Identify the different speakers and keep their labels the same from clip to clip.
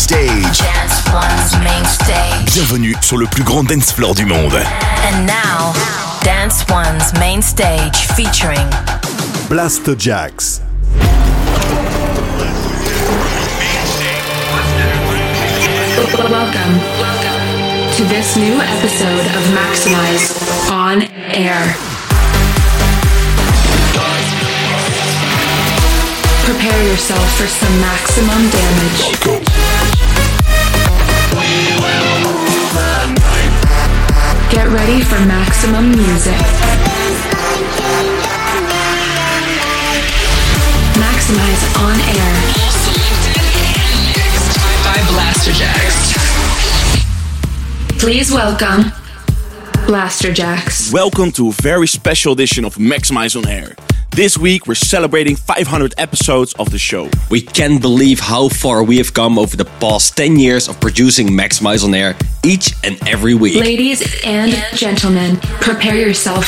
Speaker 1: stage.
Speaker 2: Dance One's main stage.
Speaker 1: Bienvenue sur le plus grand dance floor du monde.
Speaker 2: And now, Dance One's main stage featuring
Speaker 3: Blasterjaxx.
Speaker 4: Welcome to this new episode of Maximize on Air. Prepare yourself for some maximum damage. Ready for maximum music. Maximize on air.
Speaker 5: by Blasterjaxx.
Speaker 4: Please welcome Blasterjaxx.
Speaker 6: Welcome to a very special edition of Maximize on Air. This week we're celebrating 500 episodes of the show.
Speaker 7: We can't believe how far we have come over the past 10 years of producing Maximize on Air each and every week.
Speaker 4: Ladies and gentlemen, prepare yourself,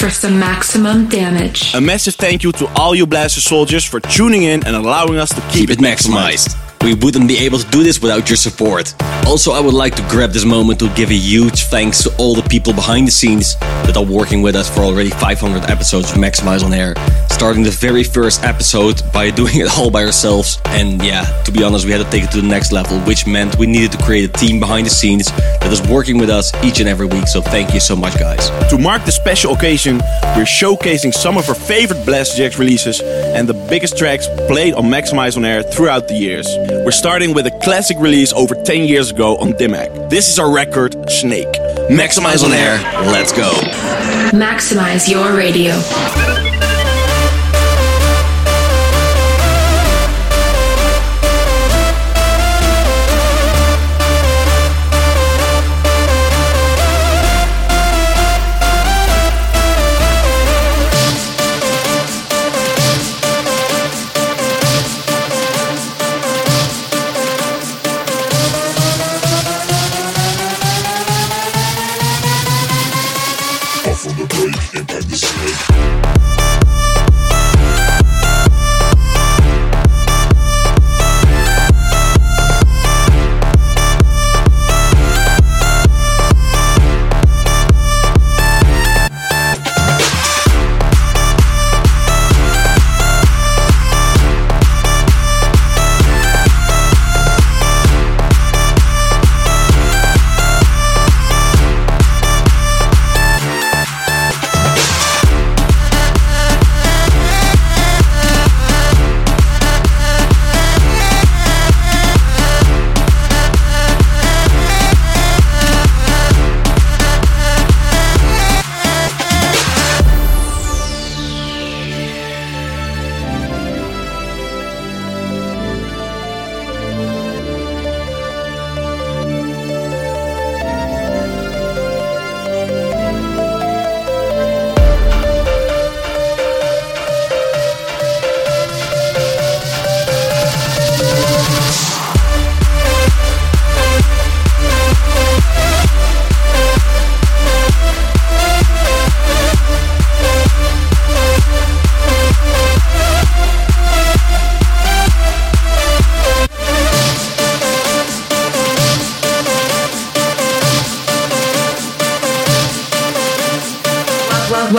Speaker 4: for some maximum damage.
Speaker 6: A massive thank you to all you Blaster soldiers for tuning in and allowing us to keep,
Speaker 7: Keep it maximized. We wouldn't be able to do this without your support. Also, I would like to grab this moment to give a huge thanks to all the people behind the scenes that are working with us for already 500 episodes of Maximize on Air. Starting the very first episode by doing it all by ourselves. And yeah, to be honest, we had to take it to the next level, which meant we needed to create a team behind the scenes that is working with us each and every week. So thank you so much, guys.
Speaker 6: To mark the special occasion, we're showcasing some of our favorite Blasterjaxx releases and the biggest tracks played on Maximize on Air throughout the years. We're starting with a classic release over 10 years ago on Dim Mak. This is our record, Snake.
Speaker 7: Maximize on Air, let's go.
Speaker 4: Maximize your radio.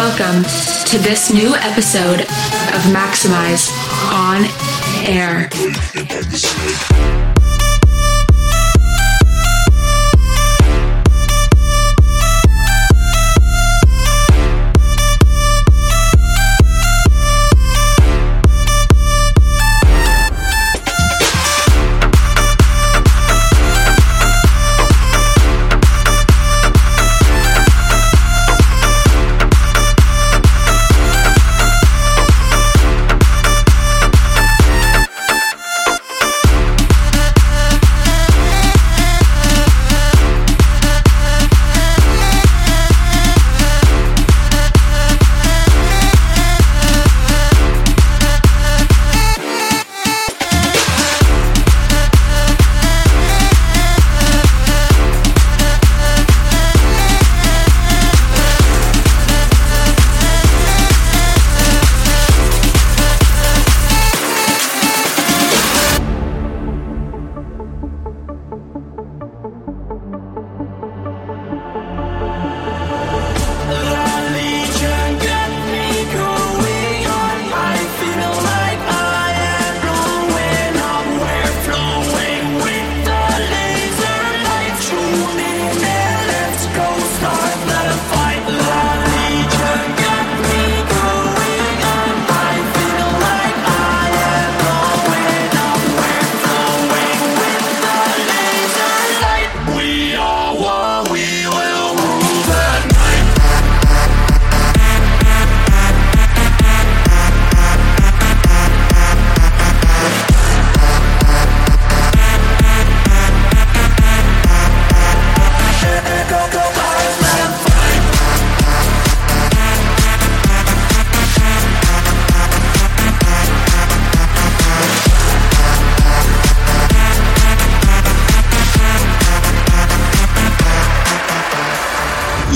Speaker 4: Welcome to this new episode of Maximize on Air.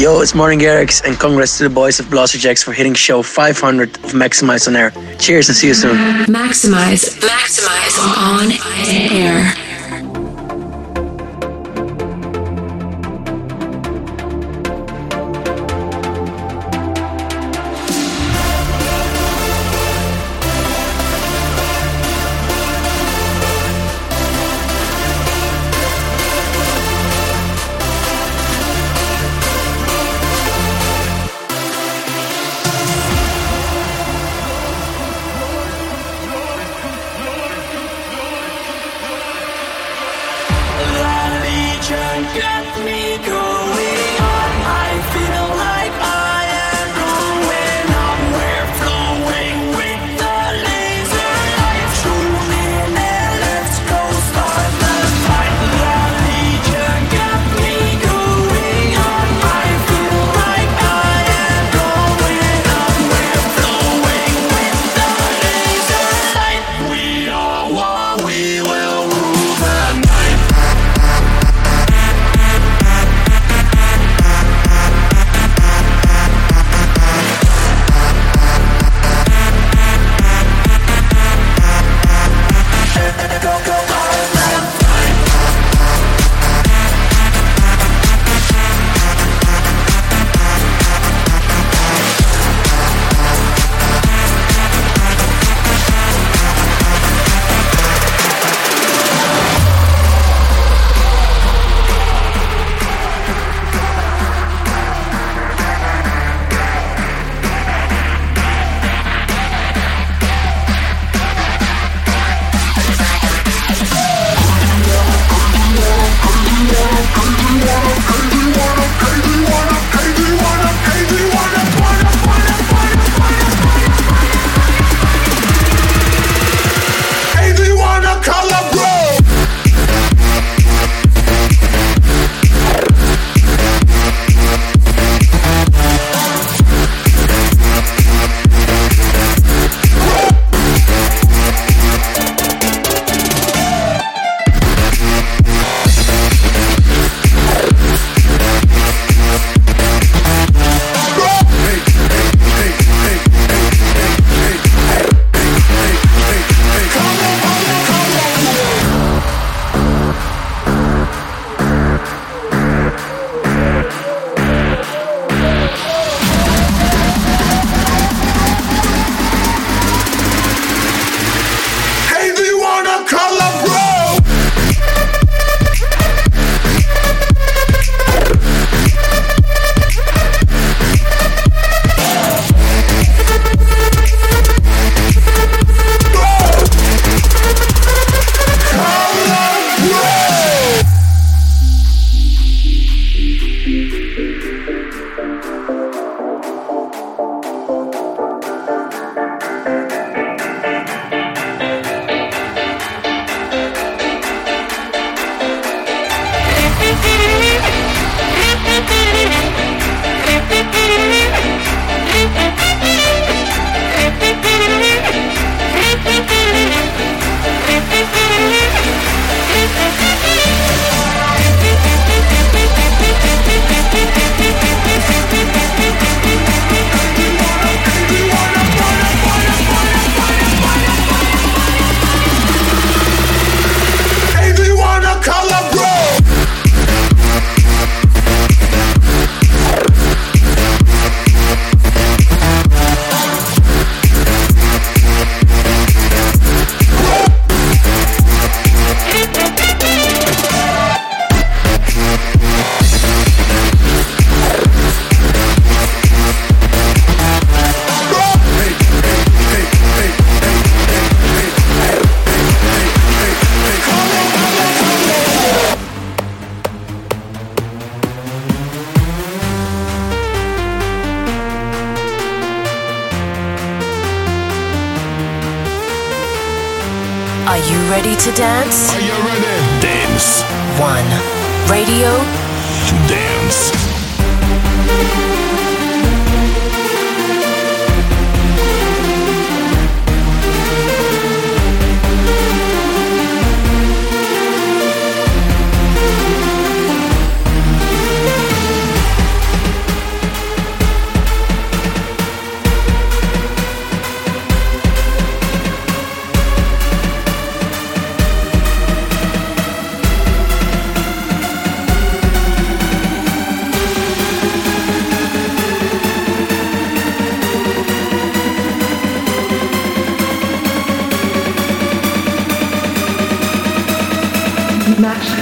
Speaker 8: Yo, it's Martin Garrix, and congrats to the boys of Blasterjaxx for hitting show 500 of Maxximize on Air. Cheers and see you soon.
Speaker 9: Maxximize, maximize on air.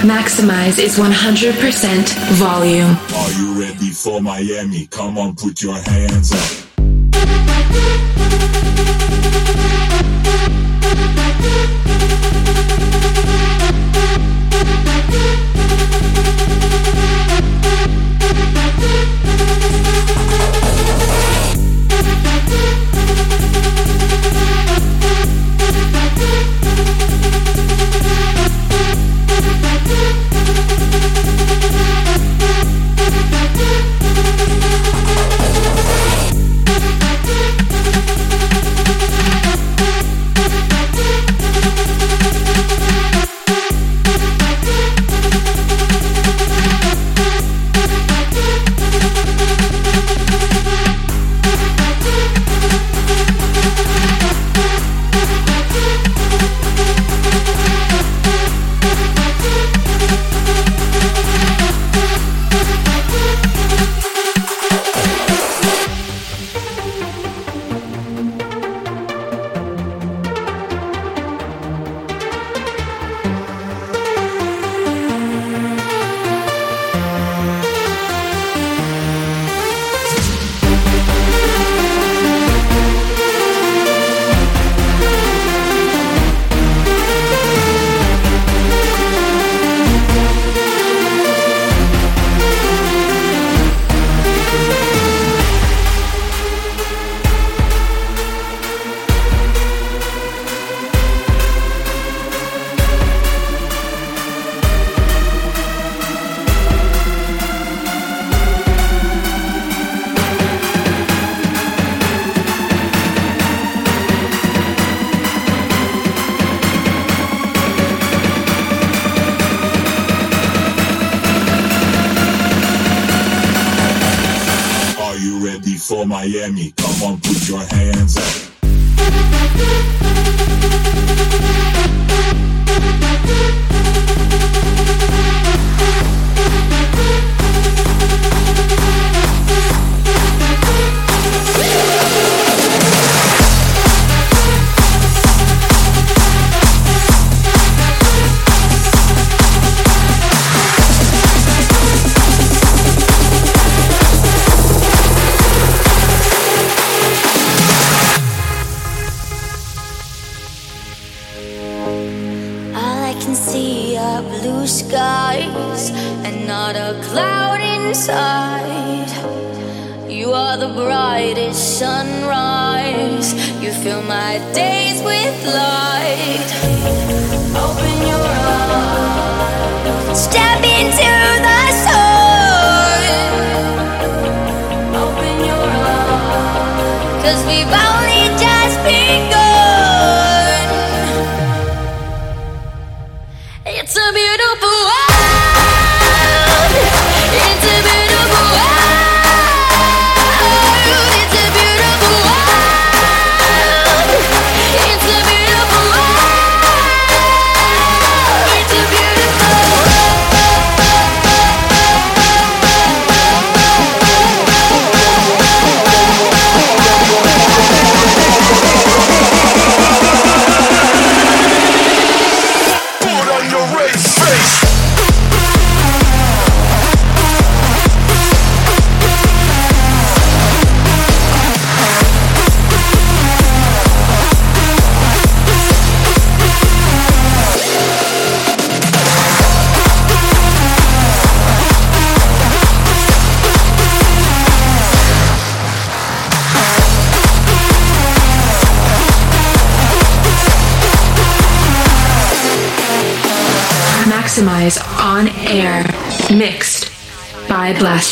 Speaker 4: Maximize is 100% volume.
Speaker 10: Are you ready for Miami? Come on, put your hands up.
Speaker 1: Thank you.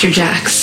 Speaker 1: Mr.
Speaker 11: Jax.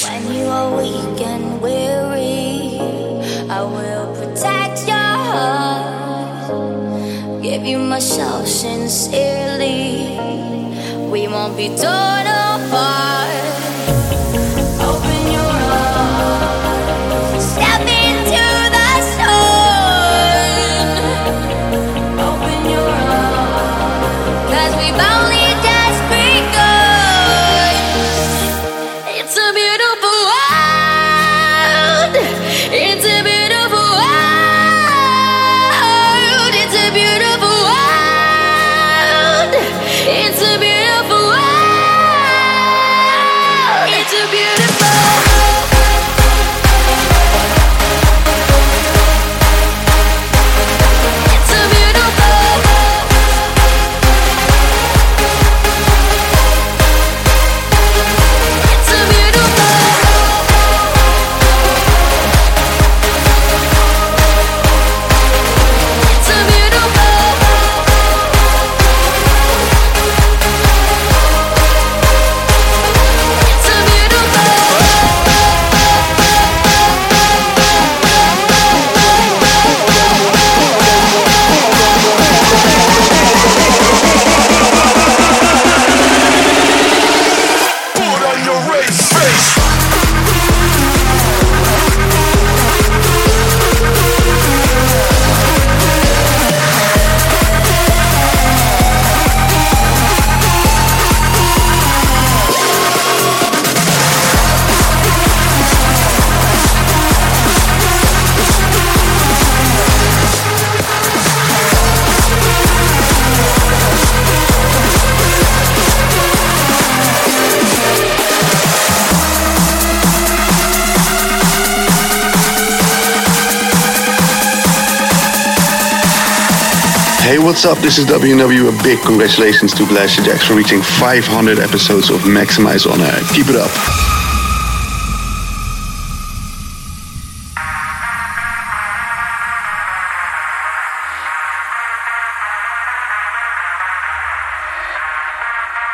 Speaker 11: What's up? This is W&W. A big congratulations to Blasterjaxx for reaching 500 episodes of Maximize on Air. Keep it up.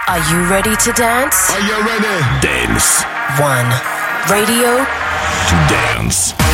Speaker 2: Are you ready to dance?
Speaker 10: Are you ready?
Speaker 1: Dance.
Speaker 2: One. Radio.
Speaker 1: To dance.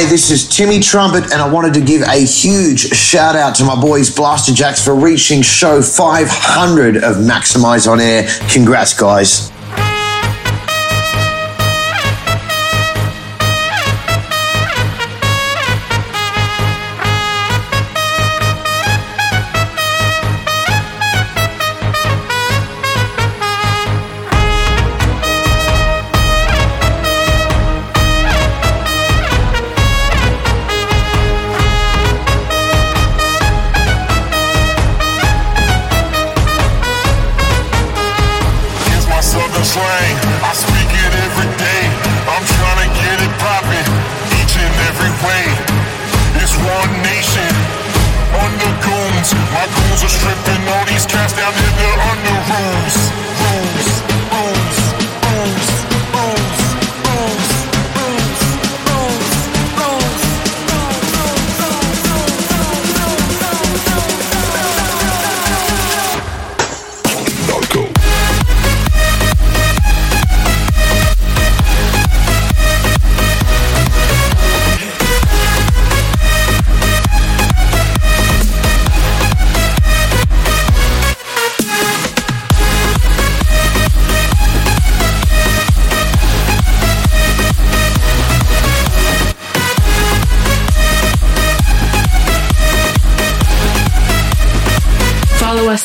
Speaker 12: Hi, this is Timmy Trumpet, and I wanted to give a huge shout out to my boys Blasterjaxx for reaching show 500 of Maximize on Air. Congrats, guys.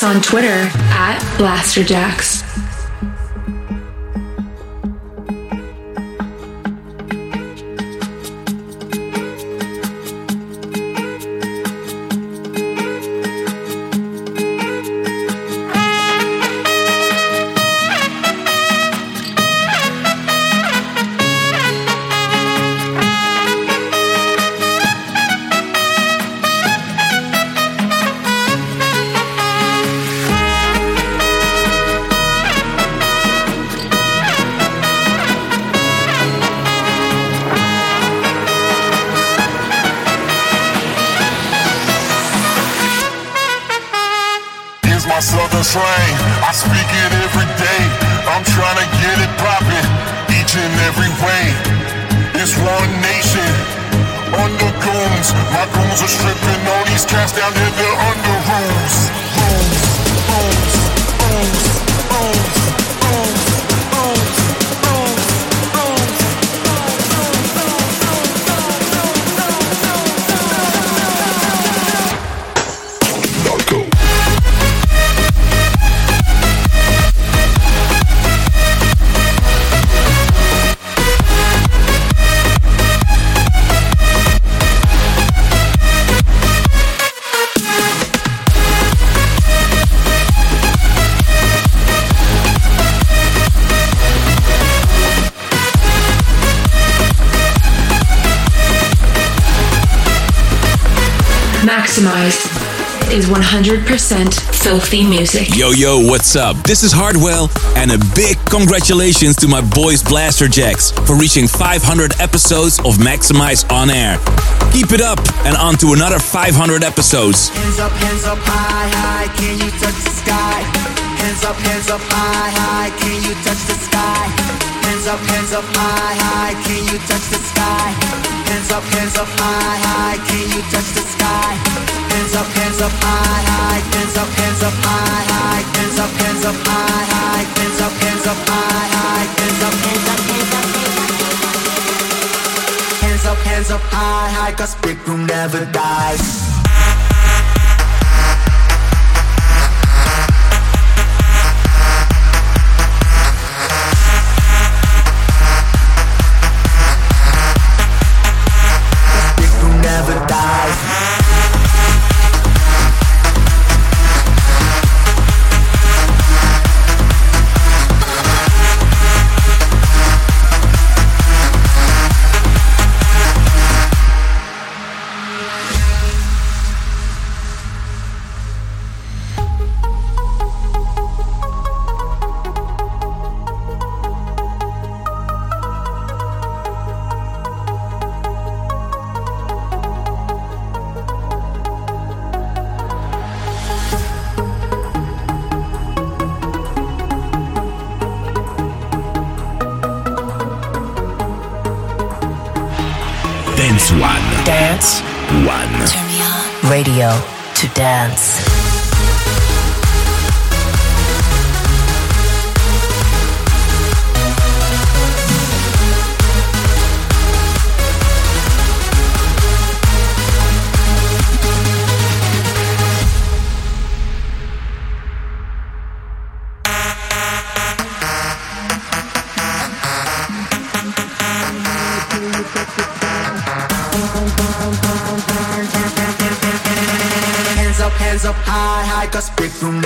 Speaker 13: On Twitter at Blasterjaxx. 100% filthy music.
Speaker 14: Yo, yo, what's up? This is Hardwell, and a big congratulations to my boys Blasterjaxx for reaching 500 episodes of Maximize on Air. Keep it up, and on to another 500 episodes.
Speaker 15: Hands up, hands up, high, high, can you touch the sky? Hands up, hands up, high, high, can you touch the sky? Hands up, hands up, high, high, can you touch the sky? Hands up, hands up, high, high, can you touch the sky? Hands up, hands up, high, high, hands up, hands up, high, high, hands up, hands up, high, high, hands up, hands up, high, high, hands up, hands up, hands up, hands up, hands up, high, high, cause big room never dies.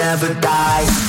Speaker 15: Never
Speaker 9: die.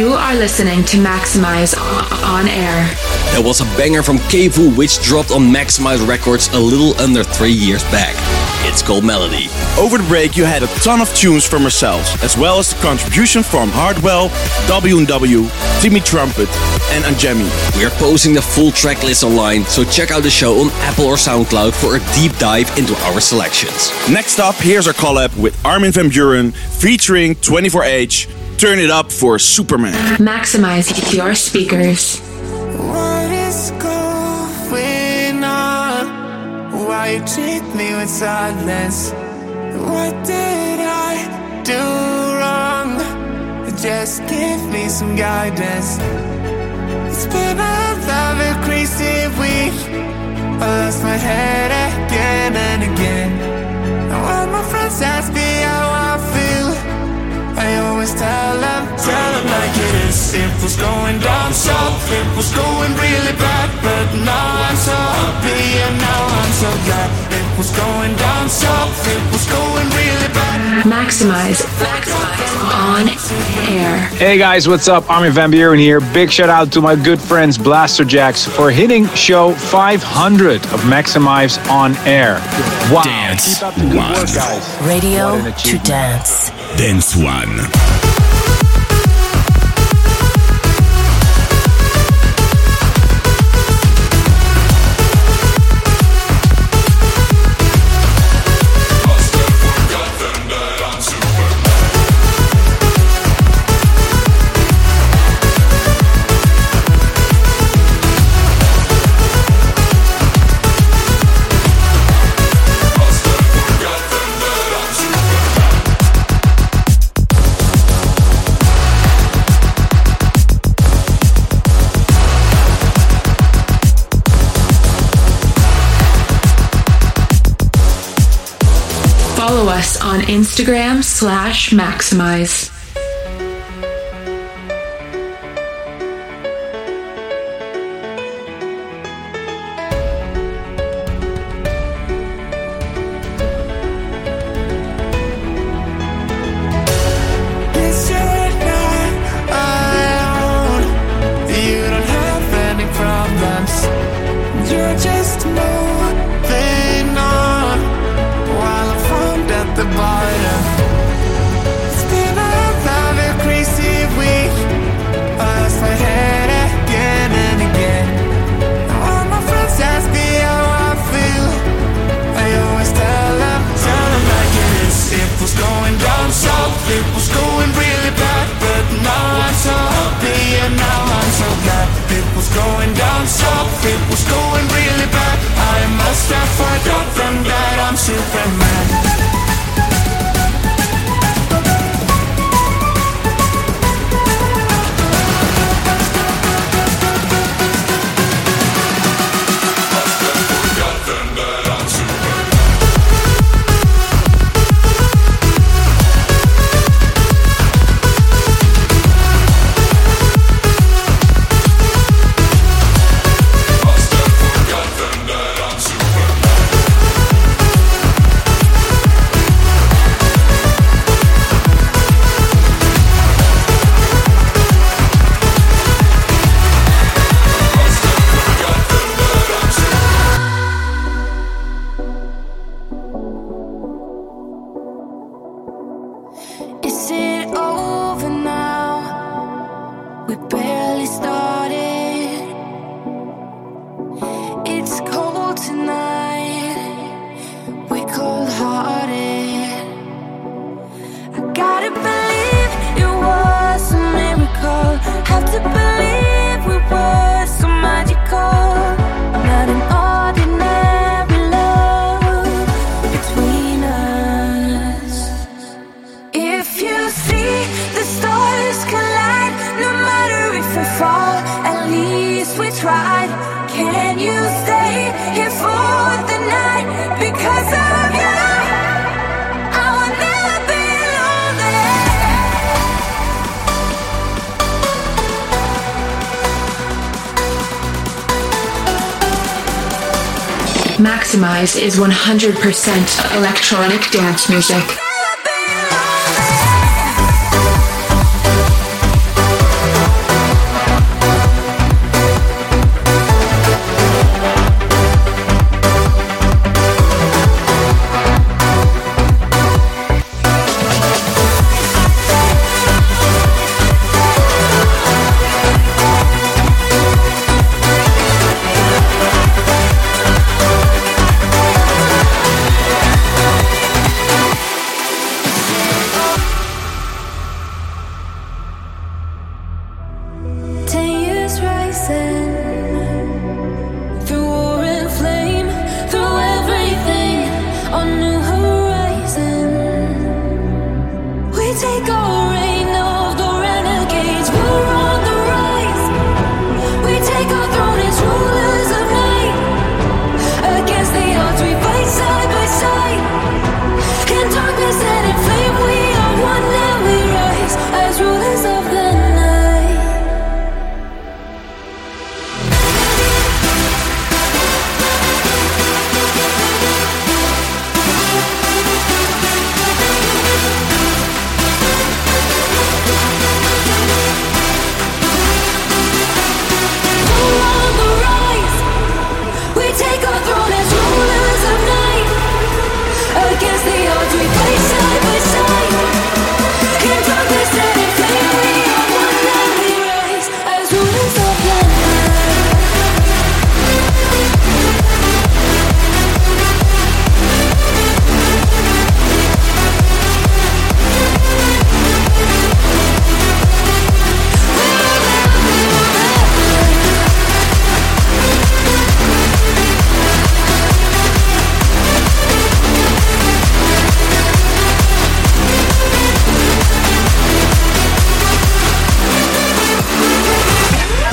Speaker 16: You
Speaker 17: are listening to Maximize on air.
Speaker 7: That was a banger from Kevu, which dropped on Maximize Records a little under three years back. It's called Melody.
Speaker 6: Over the break, you had a ton of tunes from ourselves, as well as the contribution from Hardwell, W&W, Timmy Trumpet, and Angemi.
Speaker 7: We are posting the full track list online, so check out the show on Apple or SoundCloud for a deep dive into our selections.
Speaker 6: Next up, here's our collab with Armin van Buuren featuring 24H. Turn it up for Superman.
Speaker 17: Maximize your speakers.
Speaker 16: What is going on? Why you treat me with silence? What did I do wrong? Just give me some guidance. It's been a lovely, crazy week. I lost my head again and again. Now all my friends ask me how I feel. I always tell them, tell them like it is. It was going down south, it was going really bad, but now I'm so happy and now I'm so glad. It was going down south, it was going really bad.
Speaker 17: Maximize on air.
Speaker 18: Hey guys, what's up? Armin van Buuren here. Big shout out to my good friends Blasterjaxx for hitting show 500 of Maximize on air. Wow.
Speaker 14: Dance
Speaker 18: Keep up the good
Speaker 14: One.
Speaker 18: work, guys.
Speaker 2: Radio to dance.
Speaker 14: Dance One.
Speaker 17: Us on Instagram slash Maximize. 100% electronic dance music.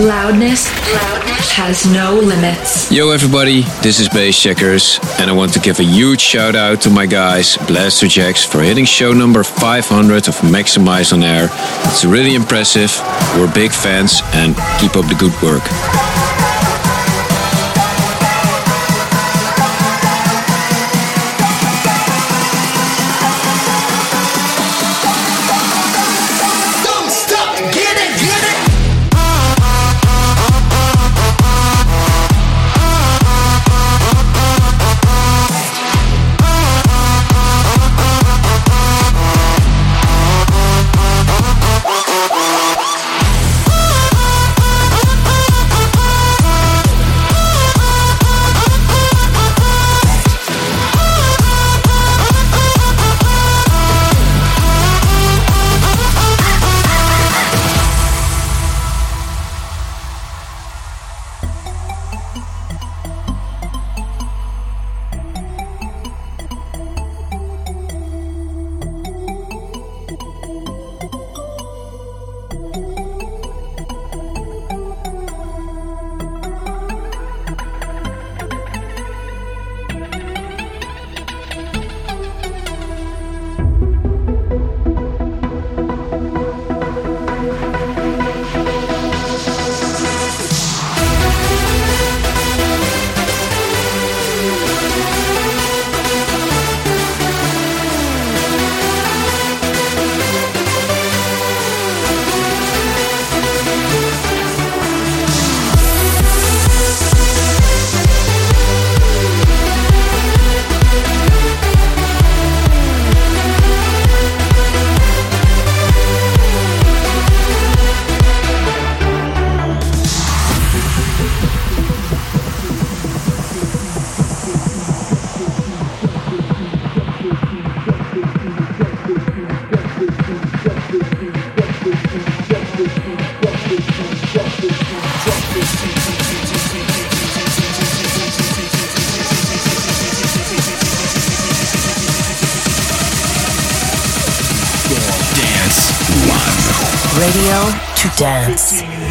Speaker 4: Loudness, loudness has no limits.
Speaker 19: Yo, everybody, this is Bassjackers, and I want to give a huge shout out to my guys, Blasterjaxx, for hitting show number 500 of Maximize on Air. It's really impressive. We're big fans, and keep up the good work.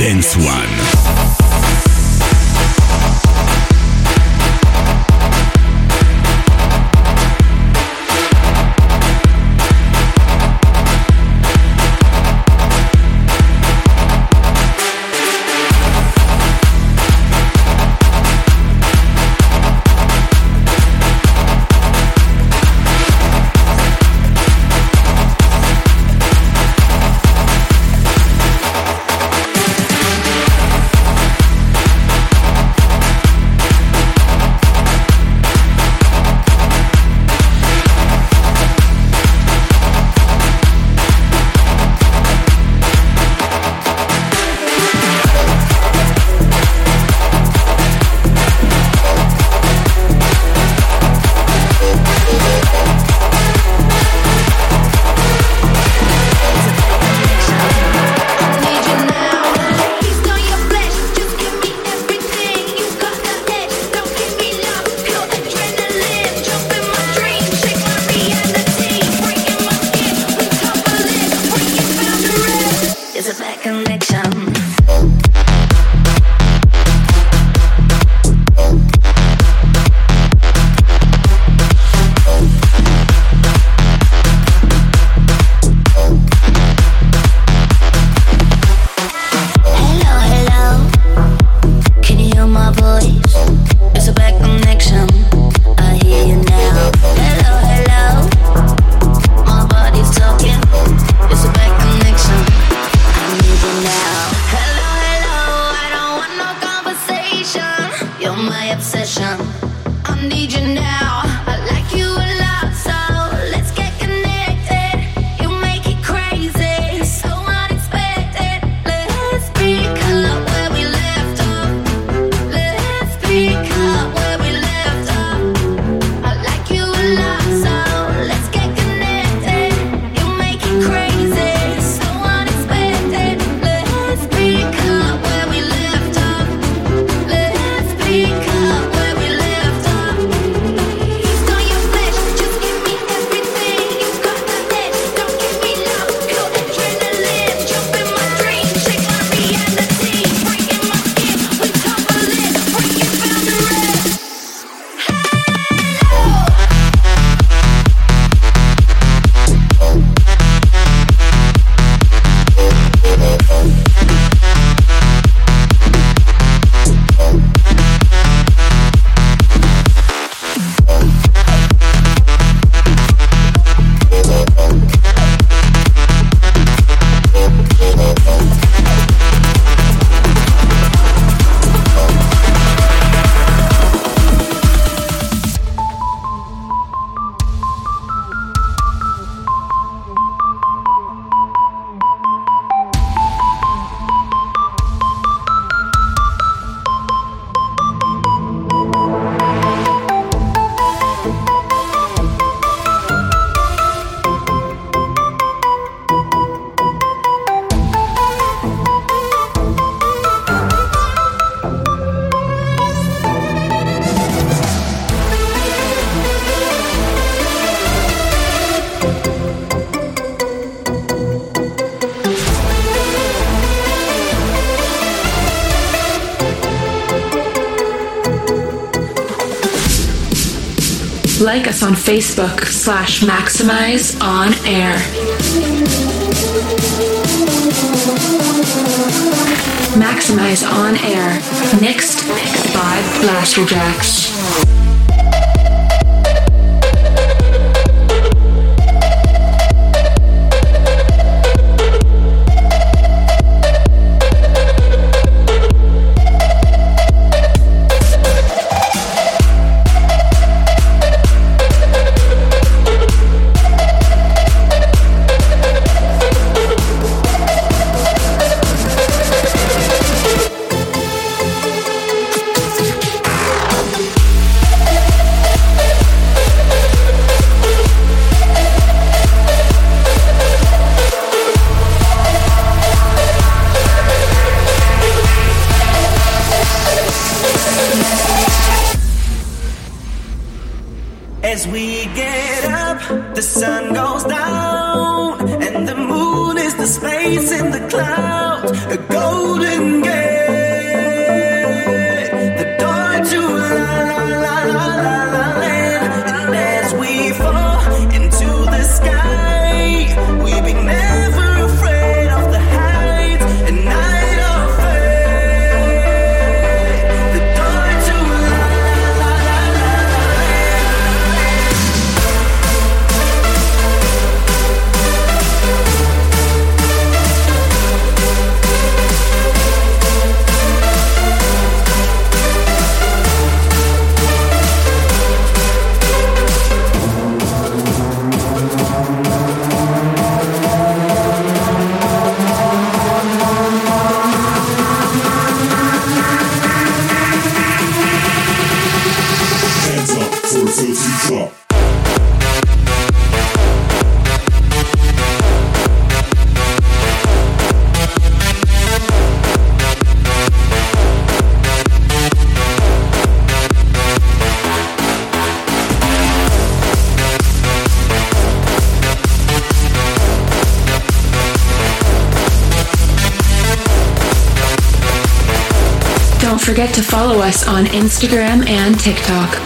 Speaker 2: Dance.
Speaker 1: One.
Speaker 20: like us on Facebook slash Maximize On Air. Maximize On Air, mixed by Blasterjaxx.
Speaker 4: to
Speaker 20: follow us on Instagram and TikTok.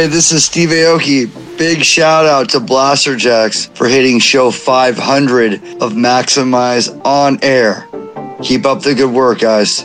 Speaker 21: Hey, this is Steve Aoki. Big shout out to Blasterjaxx for hitting show 500 of Maximize on air. Keep up the good work, guys.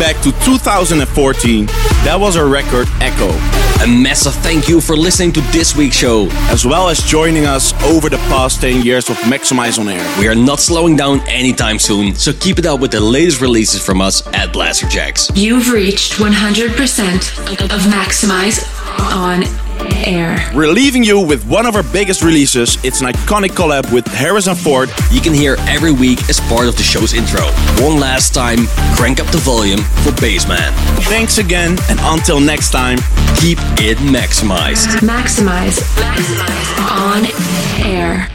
Speaker 4: Air.
Speaker 6: Calling back to 2014, that was our record Echo.
Speaker 7: A massive thank you for listening to this week's show,
Speaker 6: as well as joining us over the past 10 years of Maximize on Air.
Speaker 7: We are not slowing down anytime soon, so keep it up with the latest releases from us at Blasterjaxx.
Speaker 4: You've reached 100% of Maximize on air.
Speaker 6: We're leaving you with one of our biggest releases. It's an iconic collab with Harrison Ford.
Speaker 7: You can hear every week as part of the show's intro. One last time, crank up the volume for Bassman.
Speaker 6: Thanks again, and until next time,
Speaker 7: keep it maximized.
Speaker 4: Maximize. Maximize. On air.